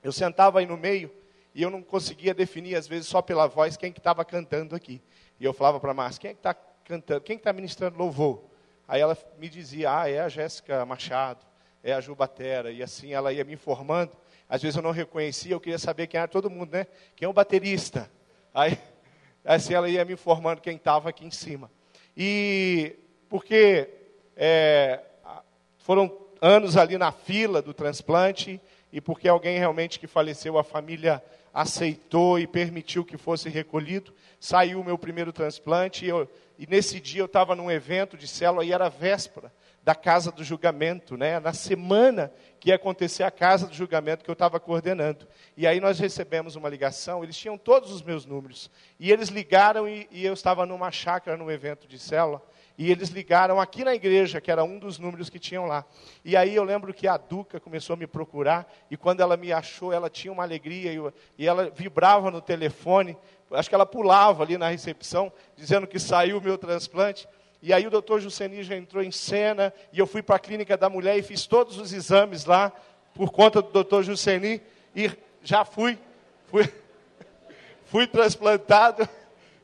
Eu sentava aí no meio e eu não conseguia definir, às vezes, só pela voz, quem que estava cantando aqui. E eu falava para a Márcia, quem é que está cantando? Quem está ministrando louvor? Aí ela me dizia, ah, é a Jéssica Machado, é a Jubatera. E assim ela ia me informando. Às vezes eu não reconhecia, eu queria saber quem era todo mundo, né? Quem é o baterista? Aí, assim ela ia me informando quem estava aqui em cima. E porque é, foram anos ali na fila do transplante e porque alguém realmente que faleceu, a família aceitou e permitiu que fosse recolhido, saiu o meu primeiro transplante e, eu, e nesse dia eu estava num evento de célula e era véspera da casa do julgamento, né? na semana que ia acontecer a casa do julgamento que eu estava coordenando. E aí nós recebemos uma ligação, eles tinham todos os meus números. E eles ligaram e, e eu estava numa chácara, num evento de célula, e eles ligaram aqui na igreja, que era um dos números que tinham lá. E aí eu lembro que a Duca começou a me procurar, e quando ela me achou, ela tinha uma alegria, e, e ela vibrava no telefone, acho que ela pulava ali na recepção, dizendo que saiu o meu transplante. E aí o doutor Juceni já entrou em cena, e eu fui para a clínica da mulher e fiz todos os exames lá, por conta do doutor Juceni, e já fui, fui, fui transplantado,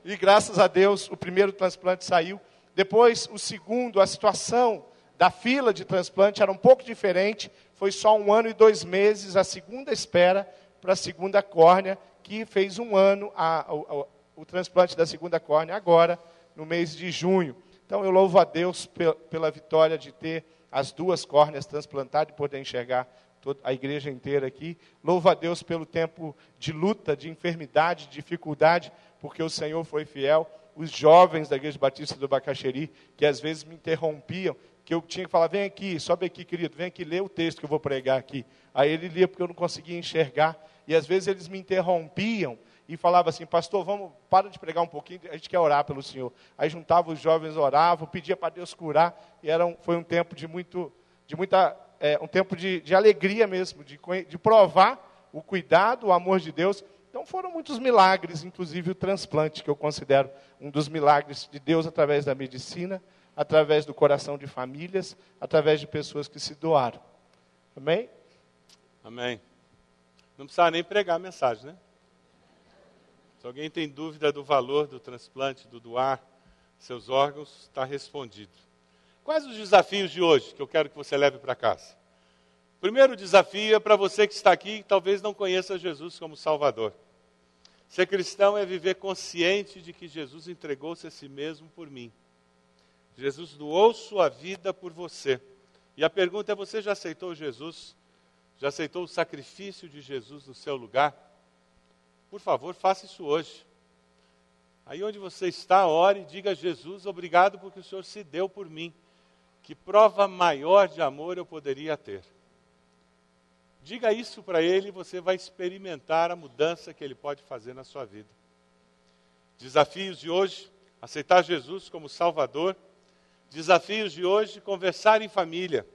e graças a Deus o primeiro transplante saiu. Depois, o segundo, a situação da fila de transplante era um pouco diferente, foi só um ano e dois meses a segunda espera para a segunda córnea, que fez um ano a, a, a, o transplante da segunda córnea agora, no mês de junho. Então eu louvo a Deus pela vitória de ter as duas córneas transplantadas e poder enxergar toda a igreja inteira aqui. Louvo a Deus pelo tempo de luta, de enfermidade, de dificuldade, porque o Senhor foi fiel. Os jovens da Igreja Batista do Bacaxeri, que às vezes me interrompiam, que eu tinha que falar, vem aqui, sobe aqui, querido, vem aqui ler o texto que eu vou pregar aqui. Aí ele lia porque eu não conseguia enxergar. E às vezes eles me interrompiam e falava assim, pastor, vamos, para de pregar um pouquinho, a gente quer orar pelo Senhor. Aí juntava os jovens, oravam, pedia para Deus curar, e era um, foi um tempo de muito, de muita, é, um tempo de, de alegria mesmo, de, de provar o cuidado, o amor de Deus. Então foram muitos milagres, inclusive o transplante, que eu considero um dos milagres de Deus através da medicina, através do coração de famílias, através de pessoas que se doaram. Amém? Amém. Não precisava nem pregar a mensagem, né? Se alguém tem dúvida do valor do transplante, do doar seus órgãos, está respondido. Quais os desafios de hoje que eu quero que você leve para casa? Primeiro desafio é para você que está aqui e talvez não conheça Jesus como Salvador. Ser cristão é viver consciente de que Jesus entregou-se a si mesmo por mim. Jesus doou sua vida por você. E a pergunta é: você já aceitou Jesus? Já aceitou o sacrifício de Jesus no seu lugar? Por favor, faça isso hoje. Aí onde você está, ore e diga a Jesus: obrigado porque o Senhor se deu por mim. Que prova maior de amor eu poderia ter. Diga isso para Ele e você vai experimentar a mudança que Ele pode fazer na sua vida. Desafios de hoje: aceitar Jesus como Salvador. Desafios de hoje: conversar em família.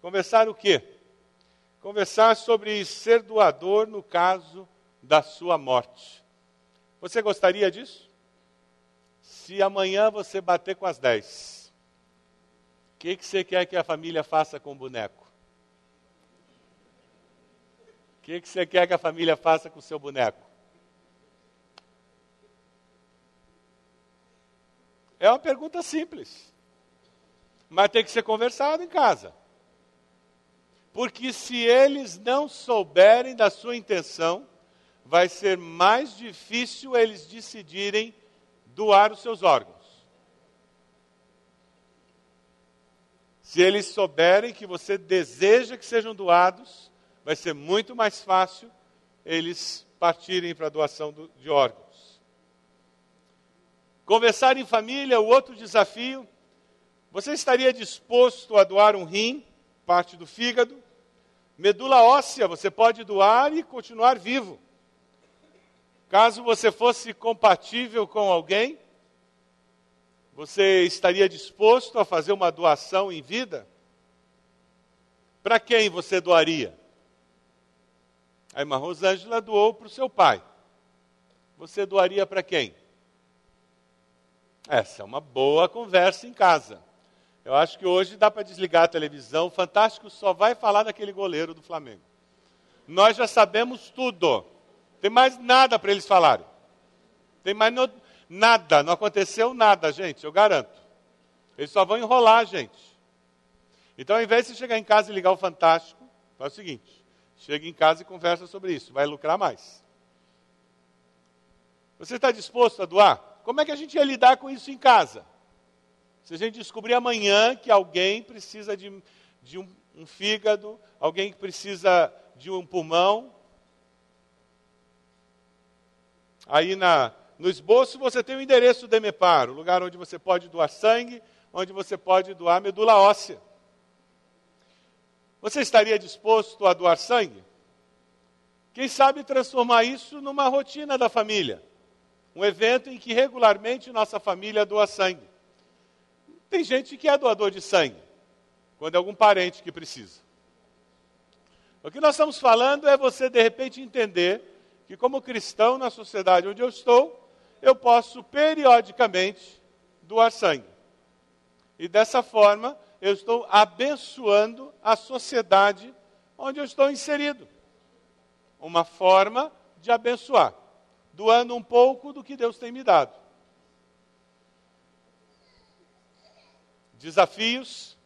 Conversar o quê? Conversar sobre ser doador no caso da sua morte. Você gostaria disso? Se amanhã você bater com as 10, o que, que você quer que a família faça com o boneco? O que, que você quer que a família faça com o seu boneco? É uma pergunta simples, mas tem que ser conversado em casa. Porque se eles não souberem da sua intenção, vai ser mais difícil eles decidirem doar os seus órgãos. Se eles souberem que você deseja que sejam doados, vai ser muito mais fácil eles partirem para a doação do, de órgãos. Conversar em família, o outro desafio. Você estaria disposto a doar um rim, parte do fígado? Medula óssea, você pode doar e continuar vivo. Caso você fosse compatível com alguém, você estaria disposto a fazer uma doação em vida? Para quem você doaria? A irmã Rosângela doou para o seu pai. Você doaria para quem? Essa é uma boa conversa em casa. Eu acho que hoje dá para desligar a televisão. O Fantástico só vai falar daquele goleiro do Flamengo. Nós já sabemos tudo. Tem mais nada para eles falarem. Tem mais no... nada, não aconteceu nada, gente, eu garanto. Eles só vão enrolar a gente. Então, ao invés de chegar em casa e ligar o Fantástico, faz o seguinte: chega em casa e conversa sobre isso, vai lucrar mais. Você está disposto a doar? Como é que a gente ia lidar com isso em casa? Se a gente descobrir amanhã que alguém precisa de, de um, um fígado, alguém que precisa de um pulmão, Aí na, no esboço você tem o endereço do EMEPAR, o lugar onde você pode doar sangue, onde você pode doar medula óssea. Você estaria disposto a doar sangue? Quem sabe transformar isso numa rotina da família? Um evento em que regularmente nossa família doa sangue. Tem gente que é doador de sangue, quando é algum parente que precisa. O que nós estamos falando é você, de repente, entender que, como cristão na sociedade onde eu estou, eu posso periodicamente doar sangue. E dessa forma, eu estou abençoando a sociedade onde eu estou inserido. Uma forma de abençoar, doando um pouco do que Deus tem me dado. Desafios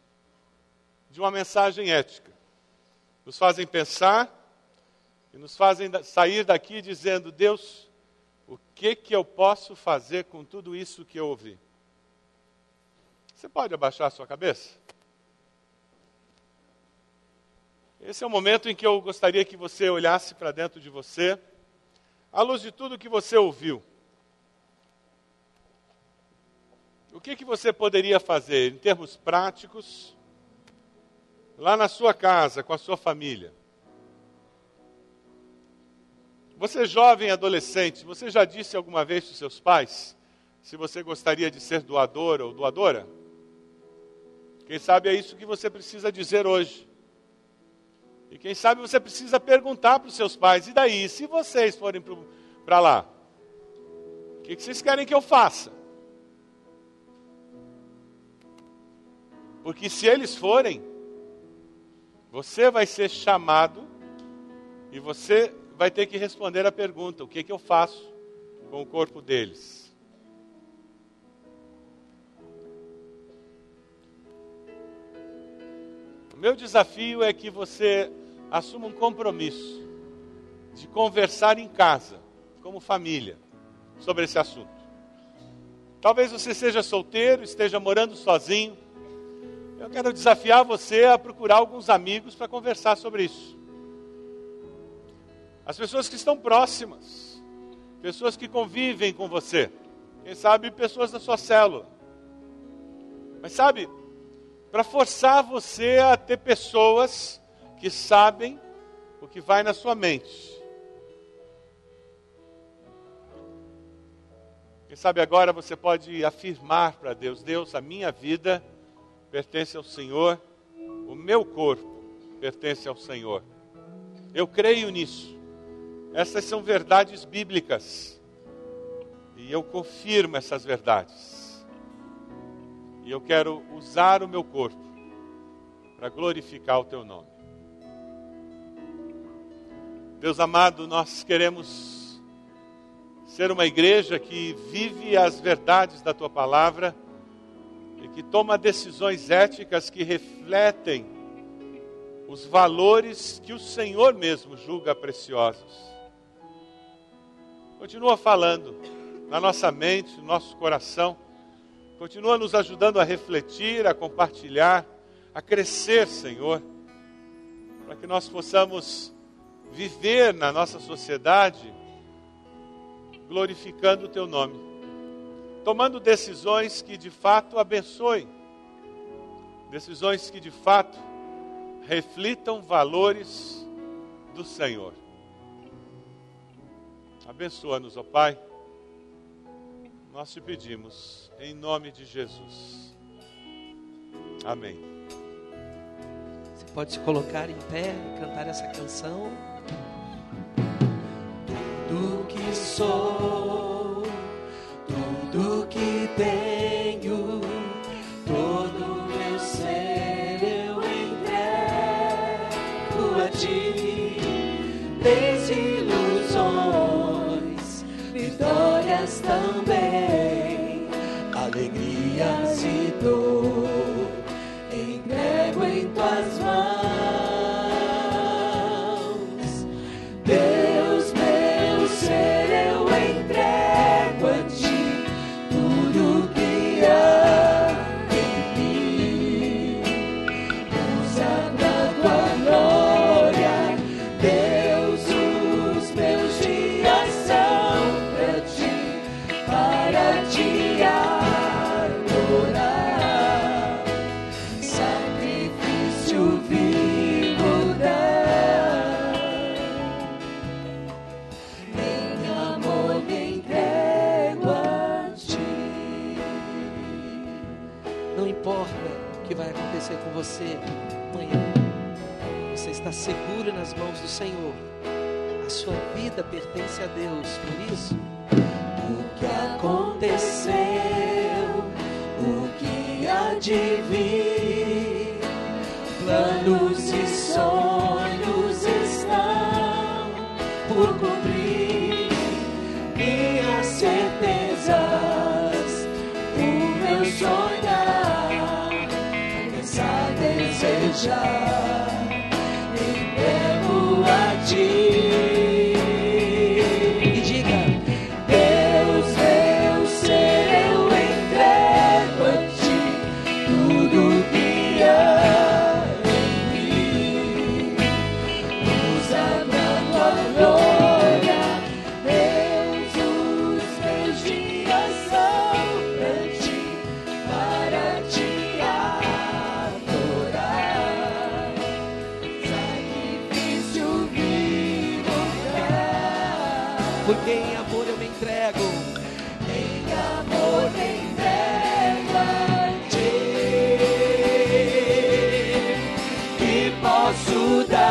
de uma mensagem ética. Nos fazem pensar e nos fazem sair daqui dizendo: Deus, o que, que eu posso fazer com tudo isso que eu ouvi? Você pode abaixar a sua cabeça? Esse é o momento em que eu gostaria que você olhasse para dentro de você, à luz de tudo que você ouviu. O que, que você poderia fazer em termos práticos, lá na sua casa, com a sua família? Você jovem adolescente, você já disse alguma vez para os seus pais se você gostaria de ser doador ou doadora? Quem sabe é isso que você precisa dizer hoje. E quem sabe você precisa perguntar para os seus pais: e daí, se vocês forem para lá? O que, que vocês querem que eu faça? Porque se eles forem, você vai ser chamado e você vai ter que responder a pergunta: o que, que eu faço com o corpo deles? O meu desafio é que você assuma um compromisso de conversar em casa, como família, sobre esse assunto. Talvez você seja solteiro, esteja morando sozinho. Eu quero desafiar você a procurar alguns amigos para conversar sobre isso. As pessoas que estão próximas, pessoas que convivem com você, quem sabe pessoas da sua célula. Mas sabe, para forçar você a ter pessoas que sabem o que vai na sua mente. Quem sabe agora você pode afirmar para Deus: Deus, a minha vida pertence ao Senhor, o meu corpo pertence ao Senhor. Eu creio nisso. Essas são verdades bíblicas. E eu confirmo essas verdades. E eu quero usar o meu corpo para glorificar o teu nome. Deus amado, nós queremos ser uma igreja que vive as verdades da tua palavra e que toma decisões éticas que refletem os valores que o Senhor mesmo julga preciosos. Continua falando na nossa mente, no nosso coração Continua nos ajudando a refletir, a compartilhar, a crescer, Senhor, para que nós possamos viver na nossa sociedade glorificando o Teu nome, tomando decisões que de fato abençoem, decisões que de fato reflitam valores do Senhor. Abençoa-nos, ó Pai nós te pedimos, em nome de Jesus. Amém. Você pode se colocar em pé e cantar essa canção. Tudo que sou, tudo que tenho, todo meu ser eu entrego a ti. Desilusões, vitórias também. Posso